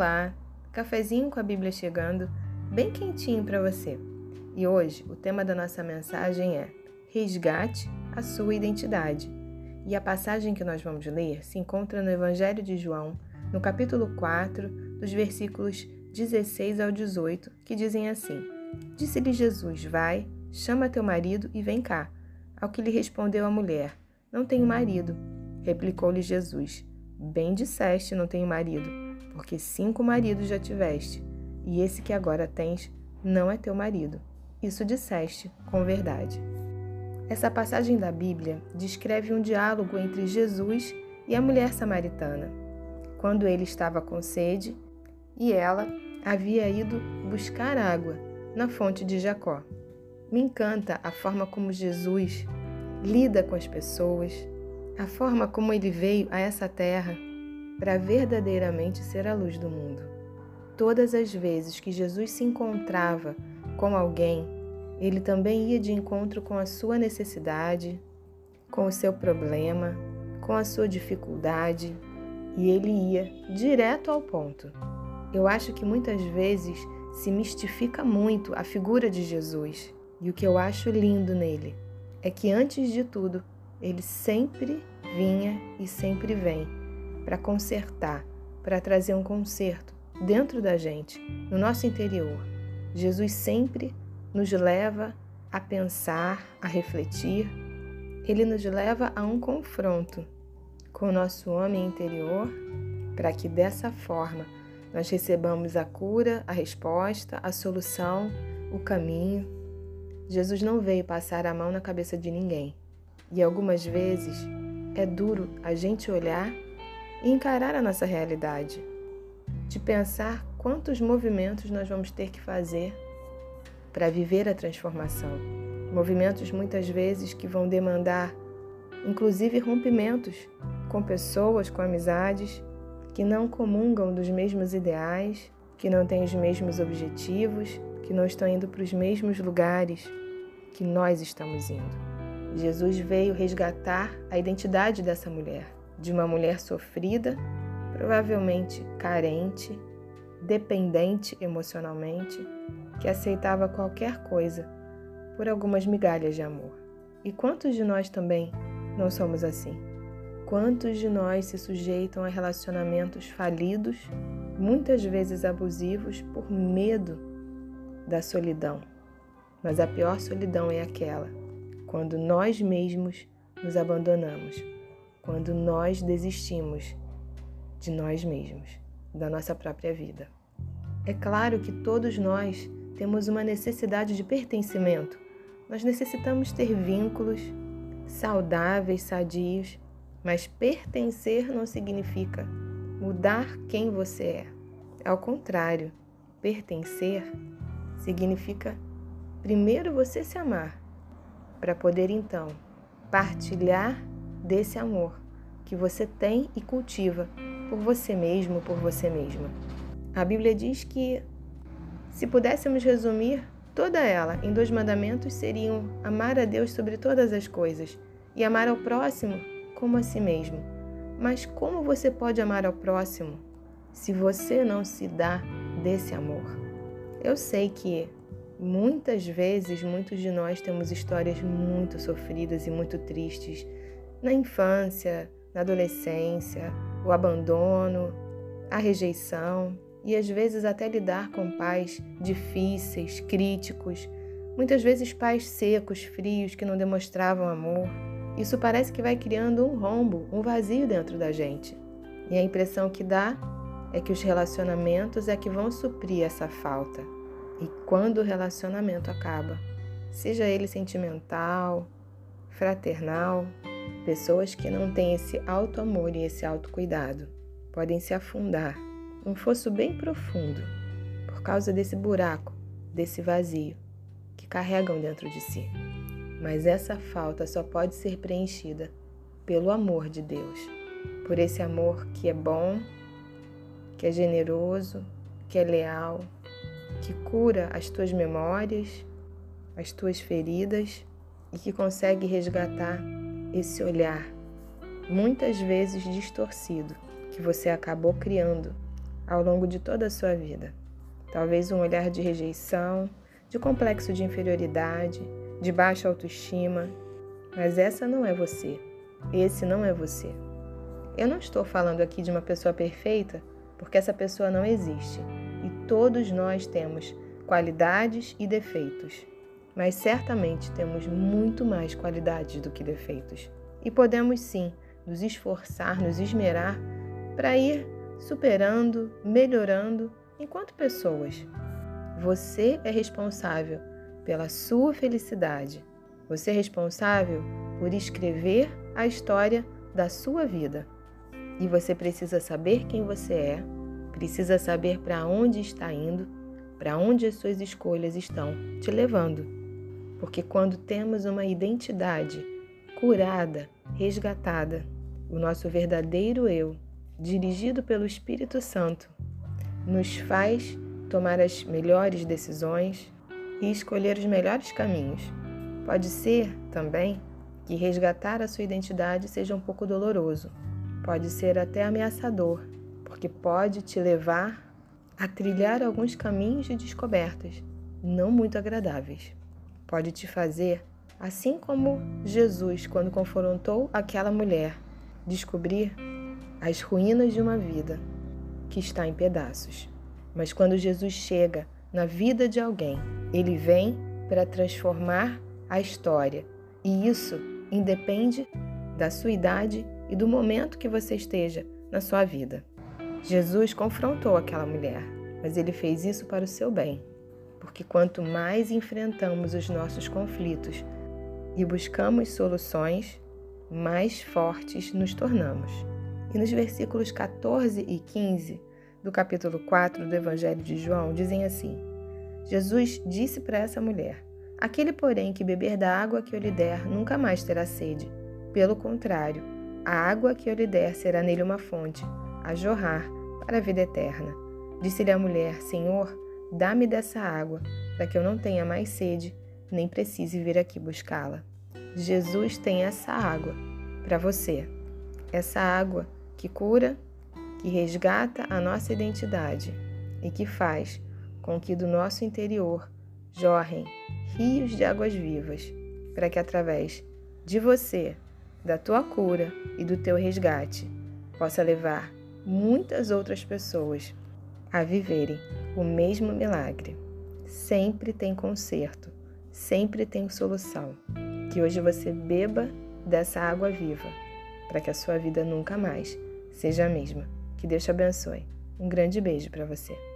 Olá, cafezinho com a Bíblia chegando, bem quentinho para você. E hoje o tema da nossa mensagem é Resgate a sua identidade. E a passagem que nós vamos ler se encontra no Evangelho de João, no capítulo 4, dos versículos 16 ao 18, que dizem assim: Disse-lhe Jesus: Vai, chama teu marido e vem cá. Ao que lhe respondeu a mulher: Não tenho marido. Replicou-lhe Jesus: Bem disseste, não tenho marido porque cinco maridos já tiveste, e esse que agora tens não é teu marido. Isso disseste com verdade. Essa passagem da Bíblia descreve um diálogo entre Jesus e a mulher samaritana, quando ele estava com sede e ela havia ido buscar água na fonte de Jacó. Me encanta a forma como Jesus lida com as pessoas, a forma como ele veio a essa terra para verdadeiramente ser a luz do mundo. Todas as vezes que Jesus se encontrava com alguém, ele também ia de encontro com a sua necessidade, com o seu problema, com a sua dificuldade, e ele ia direto ao ponto. Eu acho que muitas vezes se mistifica muito a figura de Jesus, e o que eu acho lindo nele é que antes de tudo, ele sempre vinha e sempre vem para consertar, para trazer um conserto dentro da gente, no nosso interior. Jesus sempre nos leva a pensar, a refletir. Ele nos leva a um confronto com o nosso homem interior, para que dessa forma nós recebamos a cura, a resposta, a solução, o caminho. Jesus não veio passar a mão na cabeça de ninguém. E algumas vezes é duro a gente olhar e encarar a nossa realidade, de pensar quantos movimentos nós vamos ter que fazer para viver a transformação. Movimentos muitas vezes que vão demandar, inclusive, rompimentos com pessoas, com amizades que não comungam dos mesmos ideais, que não têm os mesmos objetivos, que não estão indo para os mesmos lugares que nós estamos indo. Jesus veio resgatar a identidade dessa mulher de uma mulher sofrida, provavelmente carente, dependente emocionalmente, que aceitava qualquer coisa por algumas migalhas de amor. E quantos de nós também não somos assim? Quantos de nós se sujeitam a relacionamentos falidos, muitas vezes abusivos, por medo da solidão? Mas a pior solidão é aquela quando nós mesmos nos abandonamos quando nós desistimos de nós mesmos, da nossa própria vida. É claro que todos nós temos uma necessidade de pertencimento. Nós necessitamos ter vínculos saudáveis, sadios, mas pertencer não significa mudar quem você é. Ao contrário, pertencer significa primeiro você se amar, para poder então partilhar desse amor que você tem e cultiva por você mesmo, por você mesma. A Bíblia diz que, se pudéssemos resumir toda ela em dois mandamentos, seriam amar a Deus sobre todas as coisas e amar ao próximo como a si mesmo. Mas como você pode amar ao próximo se você não se dá desse amor? Eu sei que muitas vezes muitos de nós temos histórias muito sofridas e muito tristes na infância, na adolescência, o abandono, a rejeição e às vezes até lidar com pais difíceis, críticos, muitas vezes pais secos, frios que não demonstravam amor. Isso parece que vai criando um rombo, um vazio dentro da gente. E a impressão que dá é que os relacionamentos é que vão suprir essa falta. E quando o relacionamento acaba, seja ele sentimental, fraternal, Pessoas que não têm esse alto amor e esse alto cuidado podem se afundar num fosso bem profundo por causa desse buraco, desse vazio que carregam dentro de si. Mas essa falta só pode ser preenchida pelo amor de Deus, por esse amor que é bom, que é generoso, que é leal, que cura as tuas memórias, as tuas feridas e que consegue resgatar esse olhar, muitas vezes distorcido, que você acabou criando ao longo de toda a sua vida. Talvez um olhar de rejeição, de complexo de inferioridade, de baixa autoestima, mas essa não é você. Esse não é você. Eu não estou falando aqui de uma pessoa perfeita, porque essa pessoa não existe. E todos nós temos qualidades e defeitos. Mas certamente temos muito mais qualidades do que defeitos. E podemos sim nos esforçar, nos esmerar para ir superando, melhorando enquanto pessoas. Você é responsável pela sua felicidade. Você é responsável por escrever a história da sua vida. E você precisa saber quem você é, precisa saber para onde está indo, para onde as suas escolhas estão te levando. Porque quando temos uma identidade curada, resgatada, o nosso verdadeiro eu, dirigido pelo Espírito Santo, nos faz tomar as melhores decisões e escolher os melhores caminhos. Pode ser também que resgatar a sua identidade seja um pouco doloroso, pode ser até ameaçador, porque pode te levar a trilhar alguns caminhos de descobertas não muito agradáveis. Pode te fazer, assim como Jesus, quando confrontou aquela mulher, descobrir as ruínas de uma vida que está em pedaços. Mas quando Jesus chega na vida de alguém, ele vem para transformar a história. E isso independe da sua idade e do momento que você esteja na sua vida. Jesus confrontou aquela mulher, mas ele fez isso para o seu bem, porque quanto mais enfrentamos os nossos conflitos e buscamos soluções, mais fortes nos tornamos. E nos versículos 14 e 15 do capítulo 4 do Evangelho de João dizem assim: Jesus disse para essa mulher: Aquele, porém, que beber da água que eu lhe der nunca mais terá sede. Pelo contrário, a água que eu lhe der será nele uma fonte, a jorrar para a vida eterna. Disse-lhe a mulher: Senhor, dá-me dessa água, para que eu não tenha mais sede, nem precise vir aqui buscá-la. Jesus tem essa água para você. Essa água que cura, que resgata a nossa identidade e que faz com que do nosso interior jorrem rios de águas vivas, para que através de você, da tua cura e do teu resgate, possa levar muitas outras pessoas a viverem o mesmo milagre. Sempre tem conserto, sempre tem solução. Que hoje você beba dessa água viva, para que a sua vida nunca mais seja a mesma. Que Deus te abençoe. Um grande beijo para você.